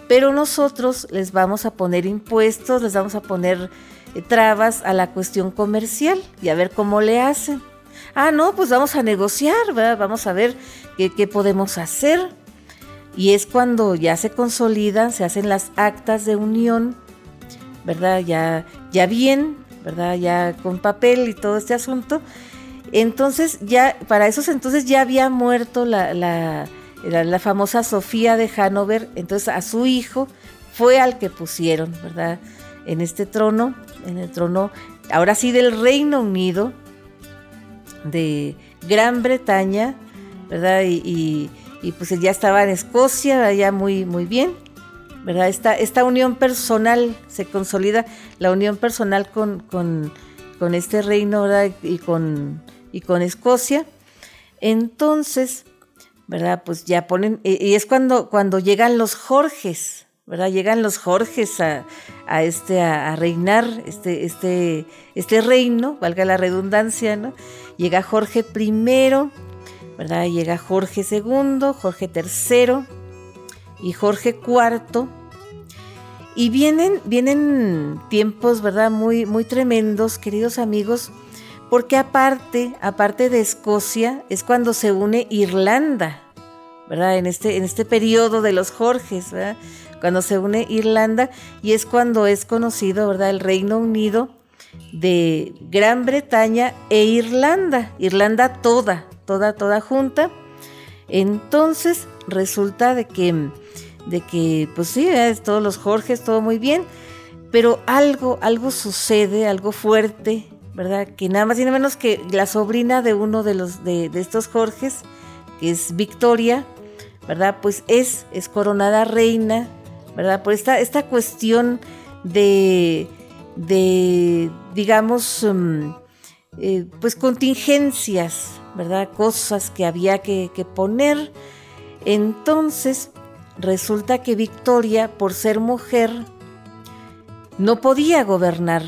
pero nosotros les vamos a poner impuestos, les vamos a poner eh, trabas a la cuestión comercial y a ver cómo le hacen. Ah, no, pues vamos a negociar, vamos a ver qué, podemos hacer. Y es cuando ya se consolidan, se hacen las actas de unión, ¿verdad? Ya, ya bien, ¿verdad? Ya con papel y todo este asunto. Entonces, ya, para esos entonces ya había muerto la, la, la famosa Sofía de Hanover, entonces a su hijo fue al que pusieron, ¿verdad? En este trono en el trono, ahora sí del Reino Unido, de Gran Bretaña, ¿verdad? Y, pues ya estaba en Escocia, ya muy, muy bien, ¿verdad? Esta, unión personal se consolida, la unión personal con, con, este reino. Y con, y con Escocia. Entonces, ¿verdad? Pues ya ponen, y es cuando, cuando llegan los Jorges, ¿verdad? Llegan los Jorges a, este, a, reinar este, este, este reino, valga la redundancia, ¿no? Llega Jorge I, ¿verdad? Llega Jorge II, Jorge III y Jorge IV. Y vienen, vienen tiempos, ¿verdad? Muy, muy tremendos, queridos amigos, porque aparte, aparte de Escocia, es cuando se une Irlanda, ¿verdad? En este, en este periodo de los Jorges, ¿verdad? cuando se une Irlanda y es cuando es conocido, ¿verdad?, el Reino Unido de Gran Bretaña e Irlanda, Irlanda toda, toda, toda junta. Entonces resulta de que, de que pues sí, todos los Jorges, todo muy bien, pero algo, algo sucede, algo fuerte ¿verdad? Que nada más y nada menos que la sobrina de uno de los de, estos Jorges, que es Victoria, ¿verdad? Pues es, es coronada reina, ¿verdad? Por esta, esta cuestión de, de digamos, mm, eh, pues contingencias, ¿verdad? Cosas que había que, que poner. Entonces, resulta que Victoria, por ser mujer, no podía gobernar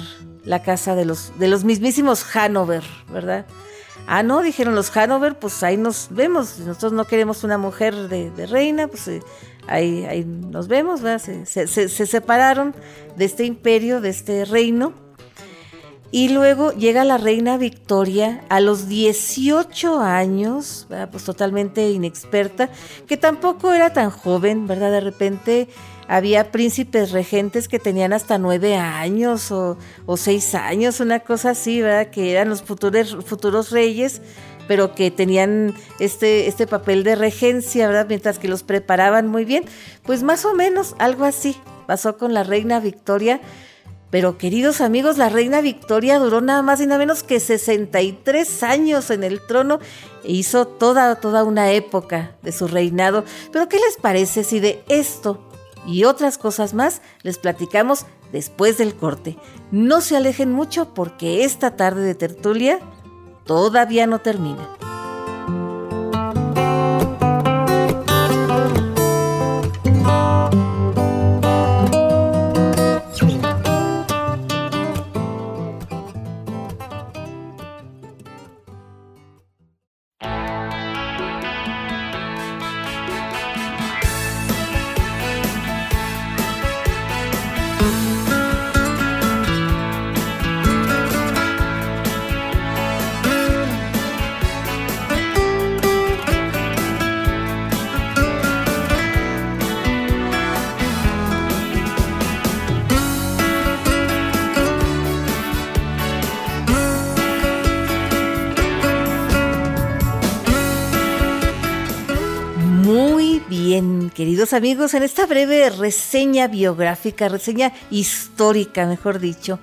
la casa de los, de los mismísimos Hanover, ¿verdad? Ah, no, dijeron los Hanover, pues ahí nos vemos. Nosotros no queremos una mujer de, reina, pues eh, ahí, ahí, nos vemos, ¿verdad? Se, se, separaron de este imperio, de este reino. Y luego llega la reina Victoria a los 18 años, pues totalmente inexperta, que tampoco era tan joven, ¿verdad? De repente había príncipes regentes que tenían hasta nueve años o, seis años, una cosa así, ¿verdad? Que eran los futuros, futuros reyes, pero que tenían este, este papel de regencia, ¿verdad? Mientras que los preparaban muy bien. Pues más o menos algo así pasó con la reina Victoria. Pero queridos amigos, la reina Victoria duró nada más y nada menos que 63 años en el trono e hizo toda, toda una época de su reinado. Pero ¿qué les parece si de esto y otras cosas más les platicamos después del corte. No se alejen mucho porque esta tarde de tertulia todavía no termina. Queridos amigos, en esta breve reseña biográfica, reseña histórica, mejor dicho,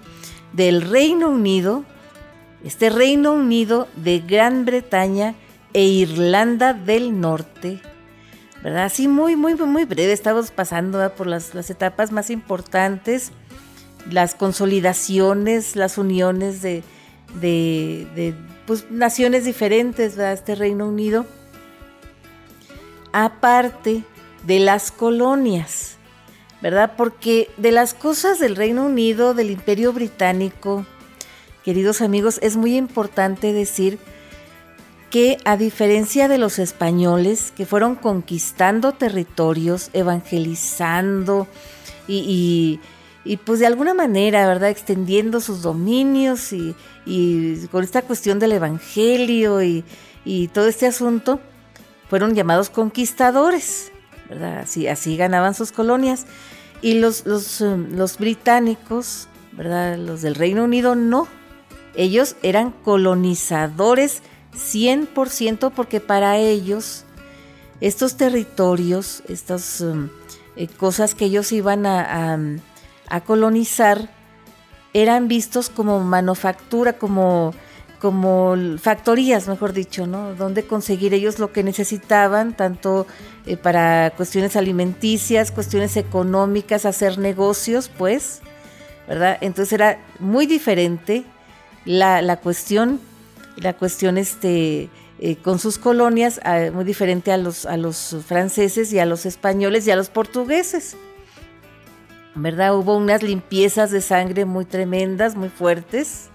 del Reino Unido, este Reino Unido de Gran Bretaña e Irlanda del Norte, ¿verdad? Así muy, muy, muy breve, estamos pasando por las, etapas más importantes, las consolidaciones, las uniones de, de, pues, naciones diferentes, ¿verdad? Este Reino Unido. Aparte de las colonias, ¿verdad? Porque de las cosas del Reino Unido, del Imperio Británico, queridos amigos, es muy importante decir que a diferencia de los españoles que fueron conquistando territorios, evangelizando y, pues de alguna manera, ¿verdad? Extendiendo sus dominios y, con esta cuestión del Evangelio y, y todo este asunto, fueron llamados conquistadores. Así, así ganaban sus colonias. Y los, los, um, los británicos, ¿verdad? Los del Reino Unido no. Ellos eran colonizadores 100% porque para ellos estos territorios, estas um, eh, cosas que ellos iban a, a, colonizar, eran vistos como manufactura, como como factorías, mejor dicho, ¿no? Donde conseguir ellos lo que necesitaban, tanto eh, para cuestiones alimenticias, cuestiones económicas, hacer negocios, pues, ¿verdad? Entonces era muy diferente la, cuestión, la cuestión este, eh, con sus colonias, muy diferente a los, a los franceses y a los españoles y a los portugueses. ¿Verdad? Hubo unas limpiezas de sangre muy tremendas, muy fuertes,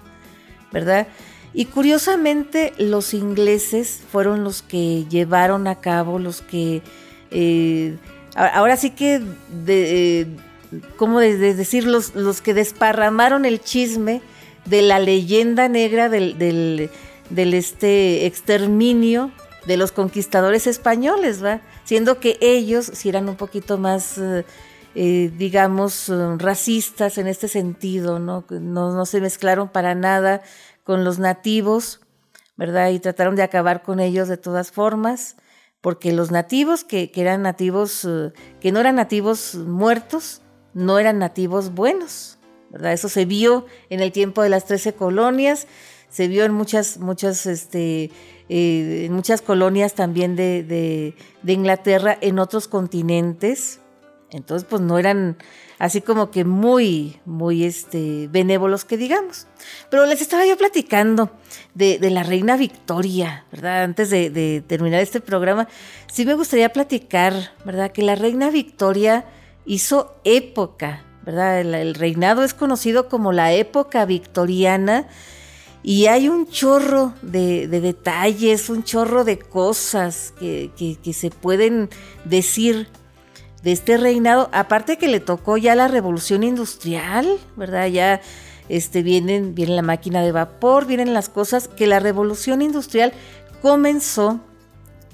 ¿verdad? Y curiosamente los ingleses fueron los que llevaron a cabo, los que, eh, ahora sí que, de, eh, ¿cómo de, decir? Los, que desparramaron el chisme de la leyenda negra del, este exterminio de los conquistadores españoles, ¿va? Siendo que ellos si eran un poquito más... Eh, digamos, racistas en este sentido. ¿no? No se mezclaron para nada con los nativos, ¿verdad? Y trataron de acabar con ellos de todas formas, porque los nativos, que, eran nativos, eh, que no eran nativos muertos, no eran nativos buenos, ¿verdad? Eso se vio en el tiempo de las 13 colonias, se vio en muchas, muchas, este, eh, en muchas colonias también de, de, Inglaterra, en otros continentes. Entonces, pues no eran así como que muy, muy este, benévolos que digamos. Pero les estaba yo platicando de, la reina Victoria, ¿verdad? Antes de, de, terminar este programa, sí me gustaría platicar, ¿verdad? Que la reina Victoria hizo época, ¿verdad? El, reinado es conocido como la época victoriana y hay un chorro de, detalles, un chorro de cosas que, se pueden decir de este reinado, aparte que le tocó ya la revolución industrial, ¿verdad? Ya este, vienen, viene la máquina de vapor, vienen las cosas que la revolución industrial comenzó,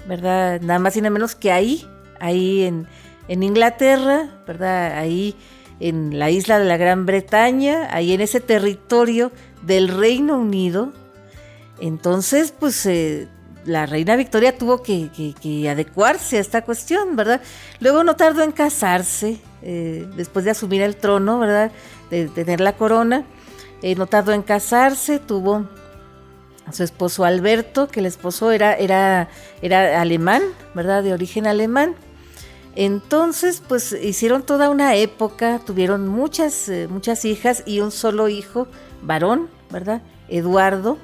¿verdad? Nada más y nada menos que ahí, ahí en, en Inglaterra, ¿verdad? Ahí en la isla de la Gran Bretaña, ahí en ese territorio del Reino Unido. Entonces, pues eh, la reina Victoria tuvo que, adecuarse a esta cuestión, ¿verdad? Luego no tardó en casarse, eh, después de asumir el trono, ¿verdad? De, tener la corona. Eh, no tardó en casarse, tuvo a su esposo Alberto, que el esposo era, era, era alemán, ¿verdad? De origen alemán. Entonces, pues hicieron toda una época, tuvieron muchas, eh, muchas hijas y un solo hijo, varón, ¿verdad? Eduardo.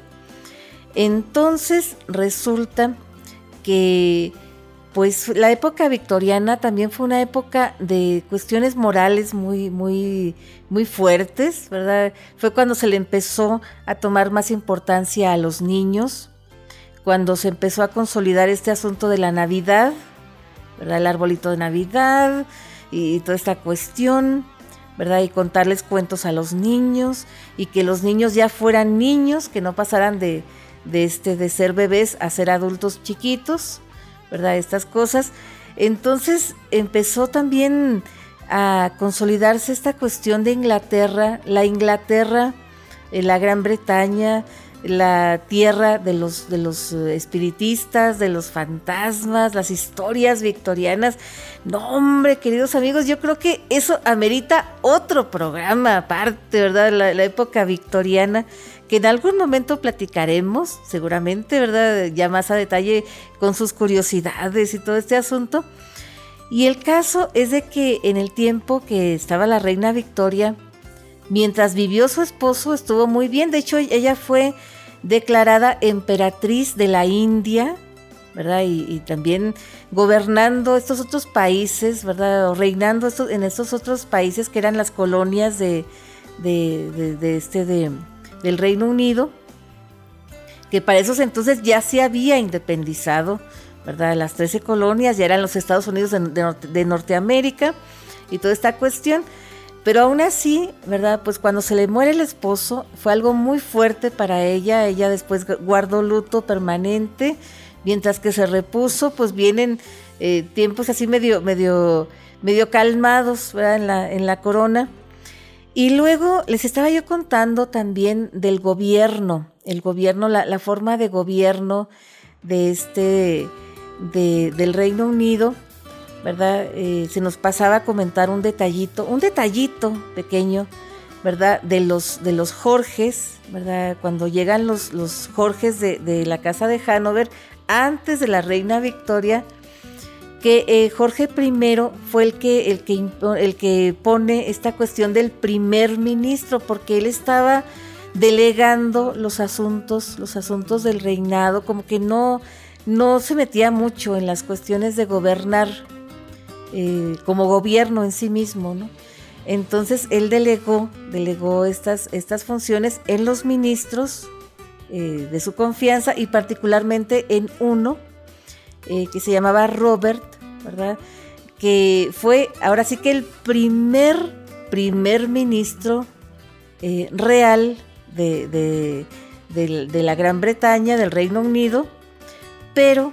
Entonces resulta que pues la época victoriana también fue una época de cuestiones morales muy, muy, muy fuertes, ¿verdad? Fue cuando se le empezó a tomar más importancia a los niños, cuando se empezó a consolidar este asunto de la Navidad, ¿verdad? El arbolito de Navidad y toda esta cuestión, ¿verdad? Y contarles cuentos a los niños y que los niños ya fueran niños, que no pasaran de, de, este, de ser bebés a ser adultos chiquitos, ¿verdad? Estas cosas. Entonces empezó también a consolidarse esta cuestión de Inglaterra, la Inglaterra, eh, la Gran Bretaña, la tierra de los, de los eh, espiritistas, de los fantasmas, las historias victorianas. No, hombre, queridos amigos, yo creo que eso amerita otro programa aparte, ¿verdad? La, la época victoriana, que en algún momento platicaremos, seguramente, ¿verdad? Ya más a detalle con sus curiosidades y todo este asunto. Y el caso es de que en el tiempo que estaba la reina Victoria, Mientras vivió su esposo estuvo muy bien, de hecho ella fue declarada emperatriz de la India, ¿verdad? Y, también gobernando estos otros países, ¿verdad? O reinando en estos otros países que eran las colonias de, de, este, del Reino Unido, que para esos entonces ya se había independizado, ¿verdad? Las 13 colonias ya eran los Estados Unidos de Norteamérica y toda esta cuestión. Pero aún así, ¿verdad? Pues cuando se le muere el esposo fue algo muy fuerte para ella. Ella después guardó luto permanente. Mientras que se repuso, pues vienen eh, tiempos así medio, medio, medio calmados, ¿verdad? En la, en la corona. Y luego les estaba yo contando también del gobierno, el gobierno, la, la forma de gobierno de este, de, del Reino Unido ¿verdad? Eh, se nos pasaba a comentar un detallito, un detallito pequeño, ¿verdad? De los, de los Jorges, ¿verdad? Cuando llegan los, los Jorges de, la casa de Hanover, antes de la reina Victoria, que eh, Jorge I fue el que, el, que, el que pone esta cuestión del primer ministro, porque él estaba delegando los asuntos, los asuntos del reinado, como que no, no se metía mucho en las cuestiones de gobernar eh, como gobierno en sí mismo, ¿no? Entonces él delegó, delegó estas, estas funciones en los ministros eh, de su confianza y particularmente en uno eh, que se llamaba Robert, ¿verdad? Que fue ahora sí que el primer, primer ministro real de, de la Gran Bretaña, del Reino Unido, pero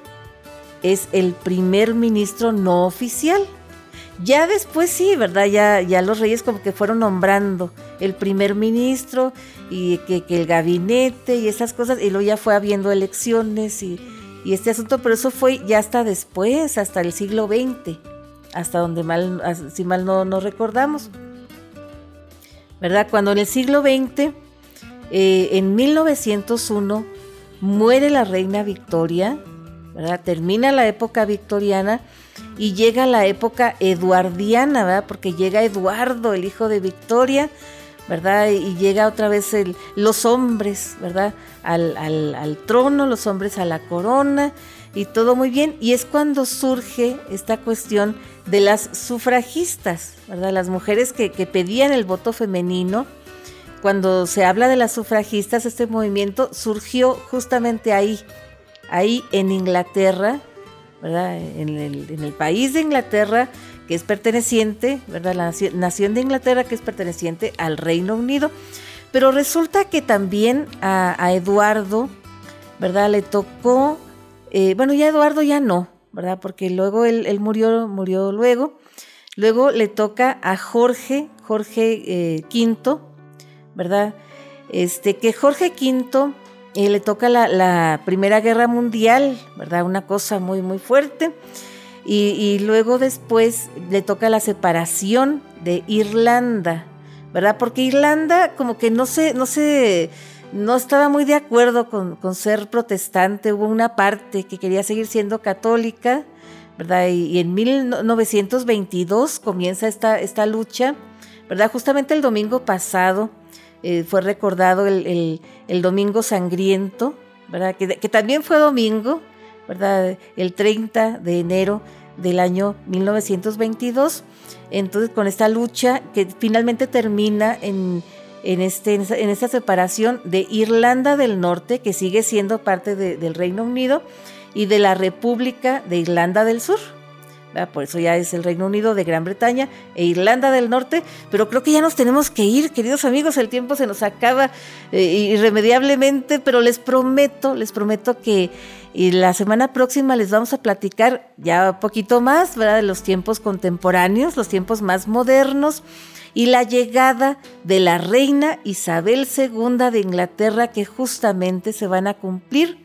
es el primer ministro no oficial. Ya después sí, ¿verdad? Ya, ya los reyes como que fueron nombrando el primer ministro y que, el gabinete y esas cosas, y luego ya fue habiendo elecciones y, este asunto, pero eso fue ya hasta después, hasta el siglo XX, hasta donde mal, si mal no, no recordamos. ¿verdad? Cuando en el siglo XX, eh, en 1901, muere la reina Victoria, ¿verdad? Termina la época victoriana y llega la época eduardiana, ¿verdad? Porque llega Eduardo, el hijo de Victoria, ¿verdad? Y llega otra vez el, los hombres, ¿verdad? Al, al, trono, los hombres a la corona y todo muy bien. Y es cuando surge esta cuestión de las sufragistas, ¿verdad? Las mujeres que, que pedían el voto femenino. Cuando se habla de las sufragistas, este movimiento surgió justamente ahí, ahí en Inglaterra, ¿verdad? En el, en el país de Inglaterra, que es perteneciente, ¿verdad? La nación, de Inglaterra que es perteneciente al Reino Unido. Pero resulta que también a, Eduardo, ¿verdad? Le tocó, eh, bueno, ya Eduardo ya no, ¿verdad? Porque luego él, murió, murió luego. Luego le toca a Jorge, Jorge eh, V, ¿verdad? Este, que Jorge V eh, le toca la, Primera Guerra Mundial, ¿verdad? Una cosa muy, muy fuerte. Y, luego después le toca la separación de Irlanda, ¿verdad? Porque Irlanda como que no se, no se, no estaba muy de acuerdo con, ser protestante, hubo una parte que quería seguir siendo católica, ¿verdad? Y, en 1922 comienza esta, esta lucha, ¿verdad? Justamente el domingo pasado eh, fue recordado el, domingo sangriento, ¿verdad? Que también fue domingo, ¿verdad? El 30 de enero del año 1922. Entonces, con esta lucha que finalmente termina en, en, este, en esta separación de Irlanda del Norte, que sigue siendo parte del Reino Unido, y de la República de Irlanda del Sur. Por eso ya es el Reino Unido de Gran Bretaña e Irlanda del Norte, pero creo que ya nos tenemos que ir, queridos amigos, el tiempo se nos acaba eh, irremediablemente, pero les prometo, les prometo que la semana próxima les vamos a platicar ya un poquito más, ¿verdad? De los tiempos contemporáneos, los tiempos más modernos y la llegada de la reina Isabel II de Inglaterra que justamente se van a cumplir,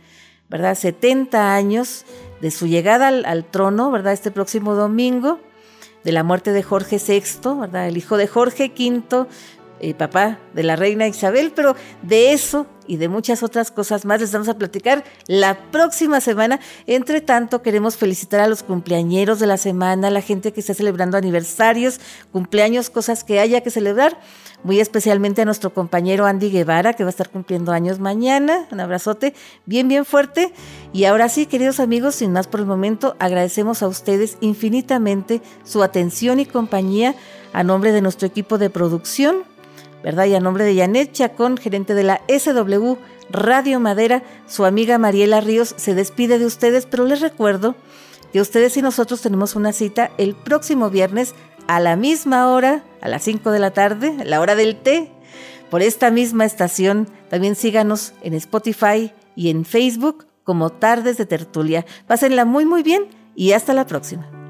¿verdad? 70 años de su llegada al, trono, ¿verdad? Este próximo domingo, de la muerte de Jorge VI, ¿verdad? El hijo de Jorge V, eh, papá de la reina Isabel, pero de eso y de muchas otras cosas más les vamos a platicar la próxima semana. Entre tanto, queremos felicitar a los cumpleañeros de la semana, a la gente que está celebrando aniversarios, cumpleaños, cosas que haya que celebrar. Muy especialmente a nuestro compañero Andy Guevara, que va a estar cumpliendo años mañana. Un abrazote bien, bien fuerte. Y ahora sí, queridos amigos, sin más por el momento, agradecemos a ustedes infinitamente su atención y compañía a nombre de nuestro equipo de producción ¿verdad? Y a nombre de Janet Chacón, gerente de la SW Radio Madera, su amiga Mariela Ríos se despide de ustedes, pero les recuerdo que ustedes y nosotros tenemos una cita el próximo viernes a la misma hora, a las 5 de la tarde, la hora del té, por esta misma estación. También síganos en Spotify y en Facebook como Tardes de Tertulia. Pásenla muy muy bien y hasta la próxima.